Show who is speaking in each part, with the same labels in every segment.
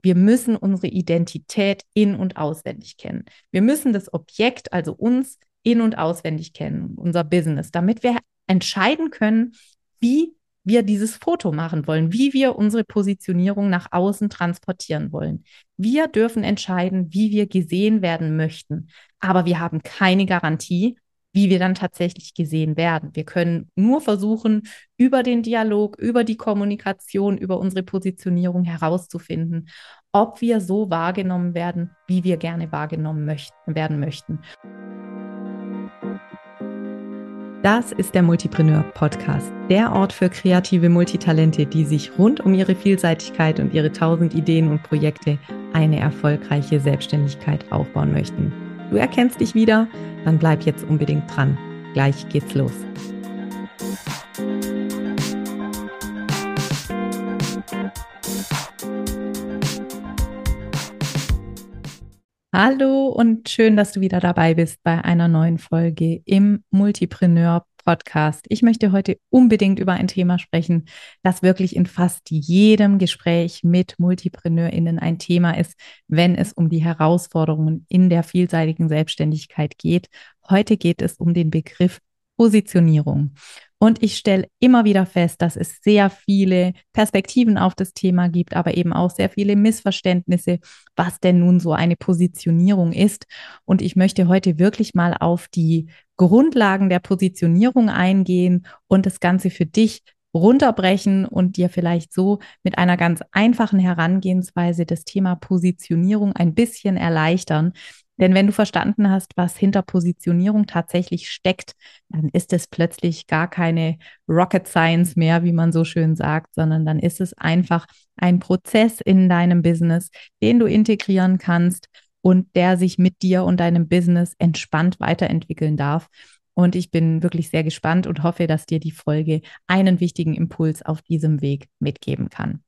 Speaker 1: wir müssen unsere Identität in und auswendig kennen. Wir müssen das Objekt, also uns, in und auswendig kennen, unser Business, damit wir entscheiden können, wie wir dieses Foto machen wollen, wie wir unsere Positionierung nach außen transportieren wollen. Wir dürfen entscheiden, wie wir gesehen werden möchten, aber wir haben keine Garantie, wie wir dann tatsächlich gesehen werden. Wir können nur versuchen, über den Dialog, über die Kommunikation, über unsere Positionierung herauszufinden, ob wir so wahrgenommen werden, wie wir gerne wahrgenommen möchten, werden möchten. Das ist der Multipreneur Podcast, der Ort für kreative Multitalente, die sich rund um ihre Vielseitigkeit und ihre tausend Ideen und Projekte eine erfolgreiche Selbstständigkeit aufbauen möchten. Du erkennst dich wieder? Dann bleib jetzt unbedingt dran. Gleich geht's los. Hallo und schön, dass du wieder dabei bist bei einer neuen Folge im Multipreneur Podcast. Ich möchte heute unbedingt über ein Thema sprechen, das wirklich in fast jedem Gespräch mit Multipreneurinnen ein Thema ist, wenn es um die Herausforderungen in der vielseitigen Selbstständigkeit geht. Heute geht es um den Begriff Positionierung. Und ich stelle immer wieder fest, dass es sehr viele Perspektiven auf das Thema gibt, aber eben auch sehr viele Missverständnisse, was denn nun so eine Positionierung ist. Und ich möchte heute wirklich mal auf die Grundlagen der Positionierung eingehen und das Ganze für dich runterbrechen und dir vielleicht so mit einer ganz einfachen Herangehensweise das Thema Positionierung ein bisschen erleichtern, denn wenn du verstanden hast, was hinter Positionierung tatsächlich steckt, dann ist es plötzlich gar keine Rocket Science mehr, wie man so schön sagt, sondern dann ist es einfach ein Prozess in deinem Business, den du integrieren kannst und der sich mit dir und deinem Business entspannt weiterentwickeln darf. Und ich bin wirklich sehr gespannt und hoffe, dass dir die Folge einen wichtigen Impuls auf diesem Weg mitgeben kann.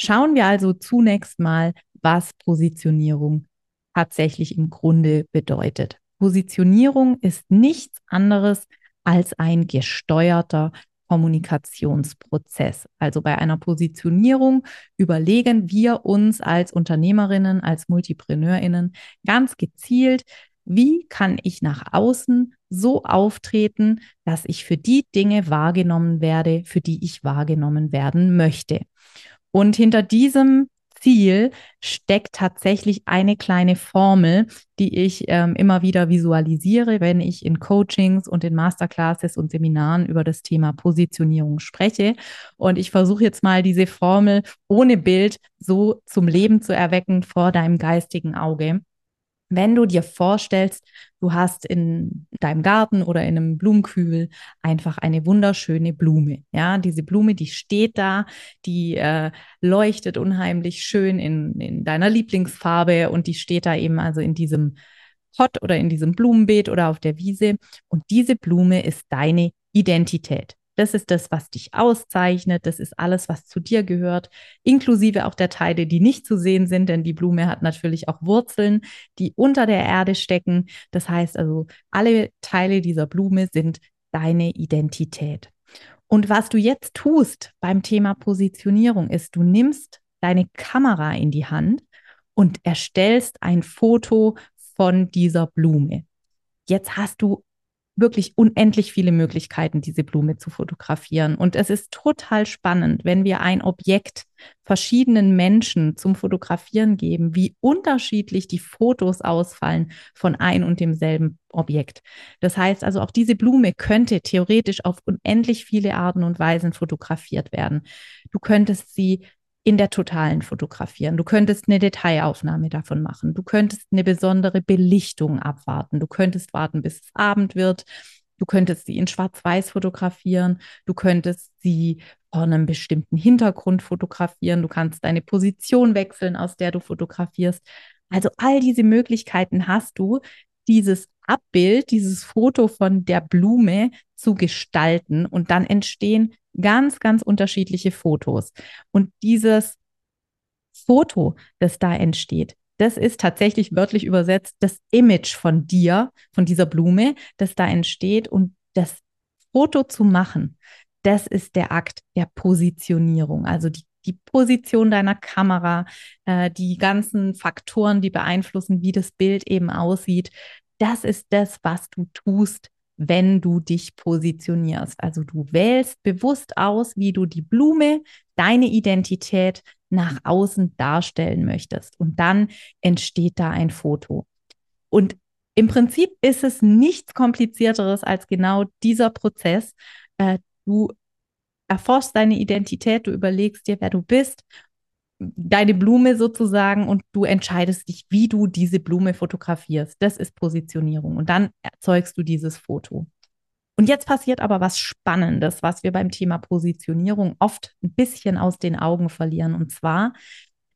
Speaker 1: Schauen wir also zunächst mal, was Positionierung tatsächlich im Grunde bedeutet. Positionierung ist nichts anderes als ein gesteuerter Kommunikationsprozess. Also bei einer Positionierung überlegen wir uns als Unternehmerinnen, als Multipreneurinnen ganz gezielt, wie kann ich nach außen so auftreten, dass ich für die Dinge wahrgenommen werde, für die ich wahrgenommen werden möchte. Und hinter diesem Ziel steckt tatsächlich eine kleine Formel, die ich ähm, immer wieder visualisiere, wenn ich in Coachings und in Masterclasses und Seminaren über das Thema Positionierung spreche. Und ich versuche jetzt mal diese Formel ohne Bild so zum Leben zu erwecken vor deinem geistigen Auge. Wenn du dir vorstellst, du hast in deinem Garten oder in einem Blumenkübel einfach eine wunderschöne Blume. Ja, diese Blume, die steht da, die äh, leuchtet unheimlich schön in, in deiner Lieblingsfarbe und die steht da eben also in diesem Pot oder in diesem Blumenbeet oder auf der Wiese. Und diese Blume ist deine Identität. Das ist das, was dich auszeichnet. Das ist alles, was zu dir gehört, inklusive auch der Teile, die nicht zu sehen sind, denn die Blume hat natürlich auch Wurzeln, die unter der Erde stecken. Das heißt also, alle Teile dieser Blume sind deine Identität. Und was du jetzt tust beim Thema Positionierung ist, du nimmst deine Kamera in die Hand und erstellst ein Foto von dieser Blume. Jetzt hast du wirklich unendlich viele Möglichkeiten, diese Blume zu fotografieren. Und es ist total spannend, wenn wir ein Objekt verschiedenen Menschen zum Fotografieren geben, wie unterschiedlich die Fotos ausfallen von ein und demselben Objekt. Das heißt also, auch diese Blume könnte theoretisch auf unendlich viele Arten und Weisen fotografiert werden. Du könntest sie in der totalen fotografieren. Du könntest eine Detailaufnahme davon machen. Du könntest eine besondere Belichtung abwarten. Du könntest warten, bis es Abend wird. Du könntest sie in Schwarz-Weiß fotografieren. Du könntest sie vor einem bestimmten Hintergrund fotografieren. Du kannst deine Position wechseln, aus der du fotografierst. Also all diese Möglichkeiten hast du, dieses Abbild, dieses Foto von der Blume zu gestalten und dann entstehen ganz, ganz unterschiedliche Fotos. Und dieses Foto, das da entsteht, das ist tatsächlich wörtlich übersetzt das Image von dir, von dieser Blume, das da entsteht. Und das Foto zu machen, das ist der Akt der Positionierung, also die die Position deiner Kamera, äh, die ganzen Faktoren, die beeinflussen, wie das Bild eben aussieht. Das ist das, was du tust, wenn du dich positionierst. Also du wählst bewusst aus, wie du die Blume, deine Identität nach außen darstellen möchtest. Und dann entsteht da ein Foto. Und im Prinzip ist es nichts komplizierteres als genau dieser Prozess. Äh, du erforschst deine Identität, du überlegst dir, wer du bist, deine Blume sozusagen und du entscheidest dich, wie du diese Blume fotografierst. Das ist Positionierung und dann erzeugst du dieses Foto. Und jetzt passiert aber was Spannendes, was wir beim Thema Positionierung oft ein bisschen aus den Augen verlieren. Und zwar,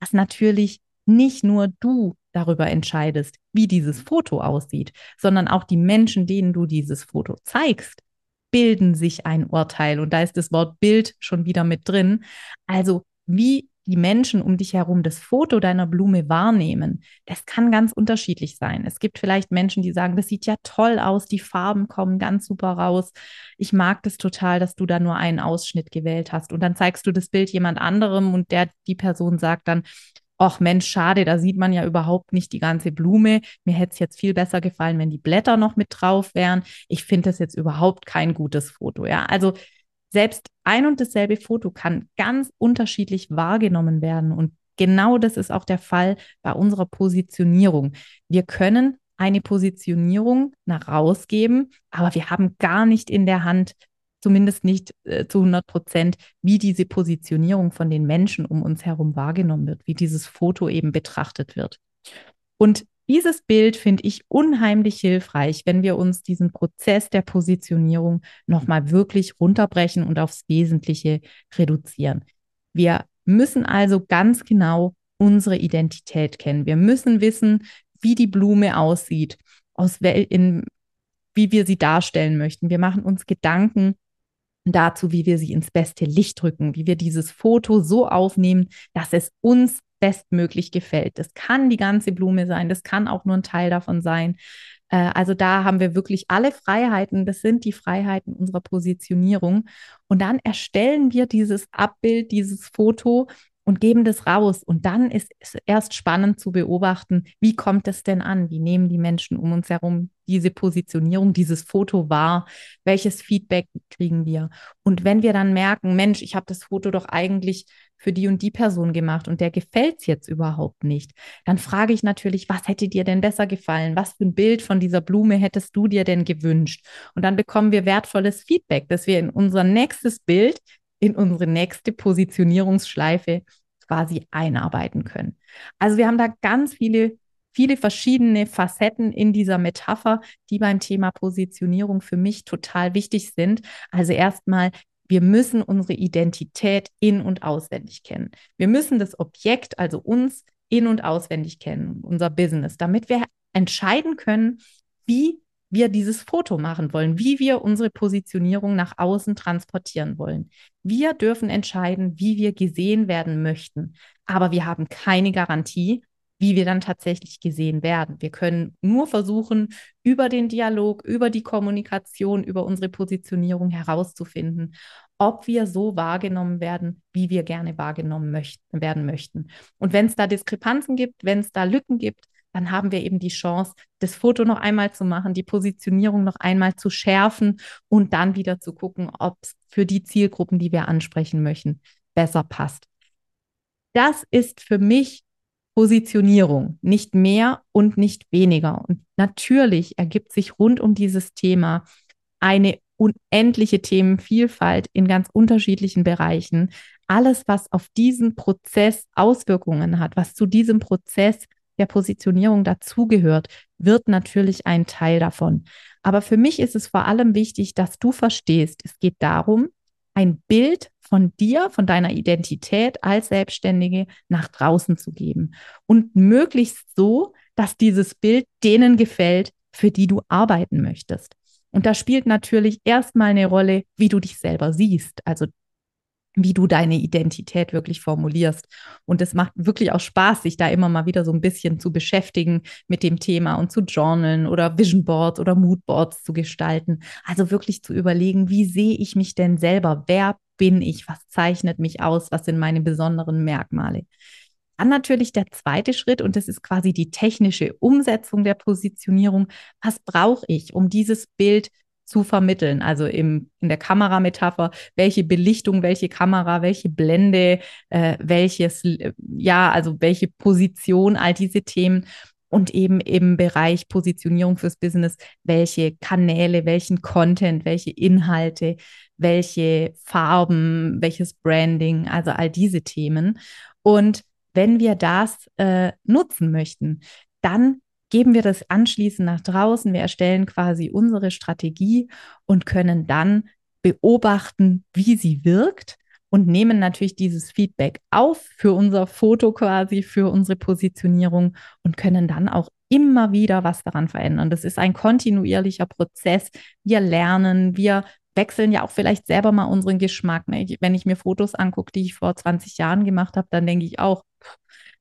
Speaker 1: dass natürlich nicht nur du darüber entscheidest, wie dieses Foto aussieht, sondern auch die Menschen, denen du dieses Foto zeigst, bilden sich ein Urteil. Und da ist das Wort Bild schon wieder mit drin. Also wie die Menschen um dich herum das Foto deiner Blume wahrnehmen, das kann ganz unterschiedlich sein. Es gibt vielleicht Menschen, die sagen, das sieht ja toll aus, die Farben kommen ganz super raus. Ich mag das total, dass du da nur einen Ausschnitt gewählt hast. Und dann zeigst du das Bild jemand anderem und der, die Person sagt dann, ach Mensch, schade, da sieht man ja überhaupt nicht die ganze Blume. Mir hätte es jetzt viel besser gefallen, wenn die Blätter noch mit drauf wären. Ich finde das jetzt überhaupt kein gutes Foto. Ja, also selbst ein und dasselbe Foto kann ganz unterschiedlich wahrgenommen werden. Und genau das ist auch der Fall bei unserer Positionierung. Wir können eine Positionierung nach rausgeben, aber wir haben gar nicht in der Hand, zumindest nicht äh, zu 100 Prozent, wie diese Positionierung von den Menschen um uns herum wahrgenommen wird, wie dieses Foto eben betrachtet wird. Und dieses Bild finde ich unheimlich hilfreich, wenn wir uns diesen Prozess der Positionierung nochmal wirklich runterbrechen und aufs Wesentliche reduzieren. Wir müssen also ganz genau unsere Identität kennen. Wir müssen wissen, wie die Blume aussieht, aus wel in, wie wir sie darstellen möchten. Wir machen uns Gedanken dazu, wie wir sie ins beste Licht drücken, wie wir dieses Foto so aufnehmen, dass es uns bestmöglich gefällt. Das kann die ganze Blume sein, das kann auch nur ein Teil davon sein. Äh, also da haben wir wirklich alle Freiheiten. Das sind die Freiheiten unserer Positionierung. Und dann erstellen wir dieses Abbild, dieses Foto und geben das raus. Und dann ist es erst spannend zu beobachten, wie kommt es denn an? Wie nehmen die Menschen um uns herum diese Positionierung, dieses Foto wahr? Welches Feedback kriegen wir? Und wenn wir dann merken, Mensch, ich habe das Foto doch eigentlich für die und die Person gemacht und der gefällt es jetzt überhaupt nicht, dann frage ich natürlich, was hätte dir denn besser gefallen? Was für ein Bild von dieser Blume hättest du dir denn gewünscht? Und dann bekommen wir wertvolles Feedback, dass wir in unser nächstes Bild in unsere nächste Positionierungsschleife quasi einarbeiten können. Also wir haben da ganz viele, viele verschiedene Facetten in dieser Metapher, die beim Thema Positionierung für mich total wichtig sind. Also erstmal, wir müssen unsere Identität in und auswendig kennen. Wir müssen das Objekt, also uns, in und auswendig kennen, unser Business, damit wir entscheiden können, wie wir dieses Foto machen wollen, wie wir unsere Positionierung nach außen transportieren wollen. Wir dürfen entscheiden, wie wir gesehen werden möchten, aber wir haben keine Garantie, wie wir dann tatsächlich gesehen werden. Wir können nur versuchen, über den Dialog, über die Kommunikation, über unsere Positionierung herauszufinden, ob wir so wahrgenommen werden, wie wir gerne wahrgenommen möchten, werden möchten. Und wenn es da Diskrepanzen gibt, wenn es da Lücken gibt, dann haben wir eben die Chance, das Foto noch einmal zu machen, die Positionierung noch einmal zu schärfen und dann wieder zu gucken, ob es für die Zielgruppen, die wir ansprechen möchten, besser passt. Das ist für mich Positionierung, nicht mehr und nicht weniger. Und natürlich ergibt sich rund um dieses Thema eine unendliche Themenvielfalt in ganz unterschiedlichen Bereichen. Alles, was auf diesen Prozess Auswirkungen hat, was zu diesem Prozess der Positionierung dazugehört, wird natürlich ein Teil davon. Aber für mich ist es vor allem wichtig, dass du verstehst, es geht darum, ein Bild von dir, von deiner Identität als Selbstständige nach draußen zu geben. Und möglichst so, dass dieses Bild denen gefällt, für die du arbeiten möchtest. Und da spielt natürlich erstmal eine Rolle, wie du dich selber siehst. Also wie du deine Identität wirklich formulierst. Und es macht wirklich auch Spaß, sich da immer mal wieder so ein bisschen zu beschäftigen mit dem Thema und zu journalen oder Vision Boards oder Mood Boards zu gestalten. Also wirklich zu überlegen, wie sehe ich mich denn selber? Wer bin ich? Was zeichnet mich aus? Was sind meine besonderen Merkmale? Dann natürlich der zweite Schritt und das ist quasi die technische Umsetzung der Positionierung. Was brauche ich, um dieses Bild zu vermitteln. Also im, in der Kamerametapher, welche Belichtung, welche Kamera, welche Blende, äh, welches, ja, also welche Position, all diese Themen. Und eben im Bereich Positionierung fürs Business, welche Kanäle, welchen Content, welche Inhalte, welche Farben, welches Branding, also all diese Themen. Und wenn wir das äh, nutzen möchten, dann geben wir das anschließend nach draußen. Wir erstellen quasi unsere Strategie und können dann beobachten, wie sie wirkt und nehmen natürlich dieses Feedback auf für unser Foto quasi, für unsere Positionierung und können dann auch immer wieder was daran verändern. Das ist ein kontinuierlicher Prozess. Wir lernen, wir wechseln ja auch vielleicht selber mal unseren Geschmack. Ne? Wenn ich mir Fotos angucke, die ich vor 20 Jahren gemacht habe, dann denke ich auch,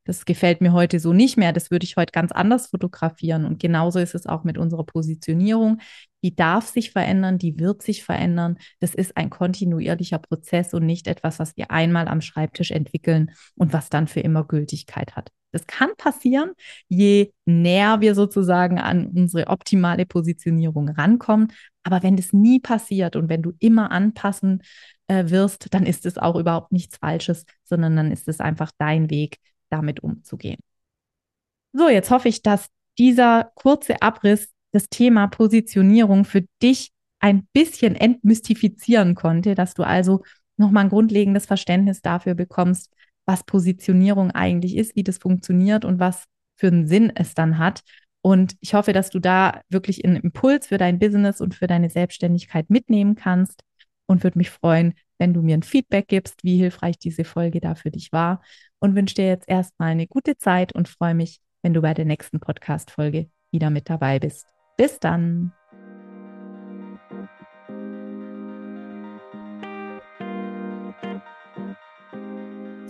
Speaker 1: das gefällt mir heute so nicht mehr, das würde ich heute ganz anders fotografieren. Und genauso ist es auch mit unserer Positionierung. Die darf sich verändern, die wird sich verändern. Das ist ein kontinuierlicher Prozess und nicht etwas, was wir einmal am Schreibtisch entwickeln und was dann für immer Gültigkeit hat. Das kann passieren, je näher wir sozusagen an unsere optimale Positionierung rankommen. Aber wenn das nie passiert und wenn du immer anpassen äh, wirst, dann ist es auch überhaupt nichts Falsches, sondern dann ist es einfach dein Weg, damit umzugehen. So, jetzt hoffe ich, dass dieser kurze Abriss das Thema Positionierung für dich ein bisschen entmystifizieren konnte, dass du also nochmal ein grundlegendes Verständnis dafür bekommst, was Positionierung eigentlich ist, wie das funktioniert und was für einen Sinn es dann hat. Und ich hoffe, dass du da wirklich einen Impuls für dein Business und für deine Selbstständigkeit mitnehmen kannst und würde mich freuen, wenn du mir ein Feedback gibst, wie hilfreich diese Folge da für dich war und wünsche dir jetzt erstmal eine gute Zeit und freue mich, wenn du bei der nächsten Podcast-Folge wieder mit dabei bist. Bis dann!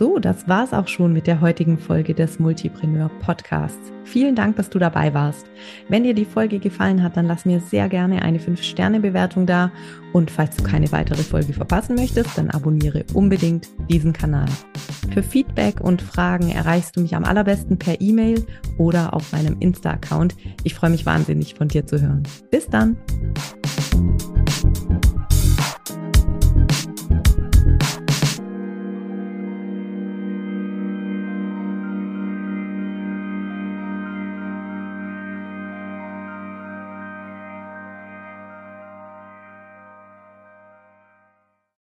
Speaker 1: So, das war's auch schon mit der heutigen Folge des Multipreneur Podcasts. Vielen Dank, dass du dabei warst. Wenn dir die Folge gefallen hat, dann lass mir sehr gerne eine 5-Sterne-Bewertung da. Und falls du keine weitere Folge verpassen möchtest, dann abonniere unbedingt diesen Kanal. Für Feedback und Fragen erreichst du mich am allerbesten per E-Mail oder auf meinem Insta-Account. Ich freue mich wahnsinnig von dir zu hören. Bis dann!